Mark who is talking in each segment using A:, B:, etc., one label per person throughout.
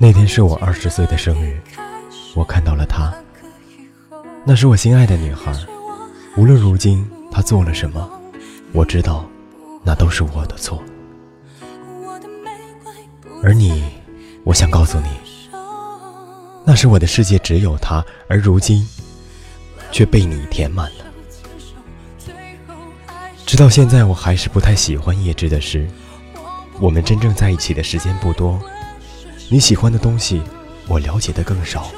A: 那天是我二十岁的生日，我看到了她，那是我心爱的女孩。无论如今她做了什么，我知道，那都是我的错。而你，我想告诉你，那是我的世界只有她，而如今，却被你填满了。直到现在，我还是不太喜欢叶芝的诗。我们真正在一起的时间不多，你喜欢的东西，我了解的更少。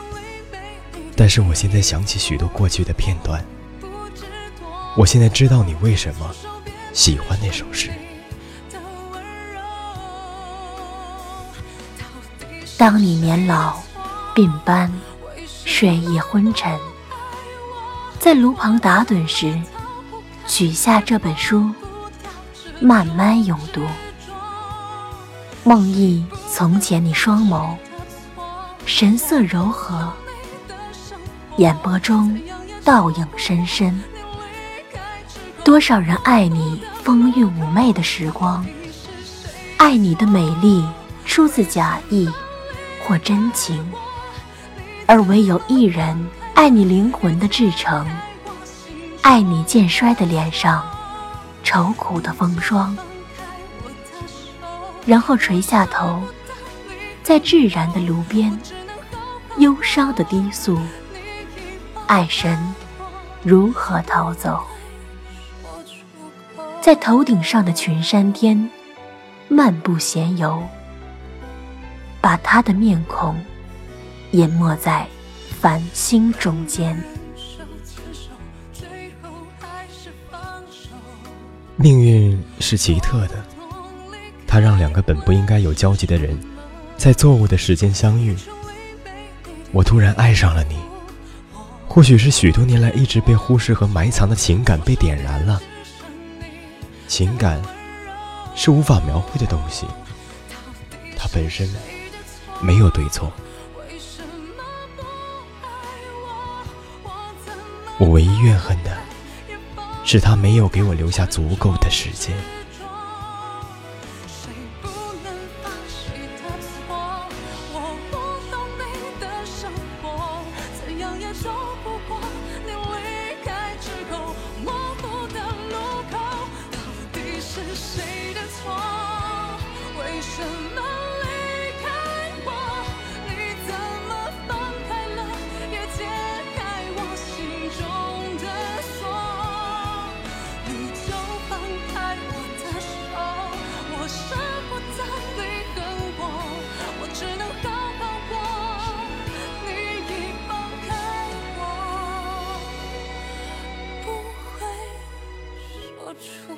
A: 但是我现在想起许多过去的片段，我现在知道你为什么喜欢那首诗。
B: 当你年老、鬓斑、睡意昏沉，在炉旁打盹时。取下这本书，慢慢诵读。梦忆从前，你双眸神色柔和，眼波中倒影深深。多少人爱你风韵妩媚的时光，爱你的美丽出自假意或真情，而唯有一人爱你灵魂的至诚。爱你渐衰的脸上，愁苦的风霜，然后垂下头，在炙燃的炉边，忧伤的低诉：爱神如何逃走？在头顶上的群山巅，漫步闲游，把他的面孔淹没在繁星中间。
A: 命运是奇特的，它让两个本不应该有交集的人，在错误的时间相遇。我突然爱上了你，或许是许多年来一直被忽视和埋藏的情感被点燃了。情感是无法描绘的东西，它本身没有对错。我唯一怨恨的。是他没有给我留下足够的时间。
C: 什么口。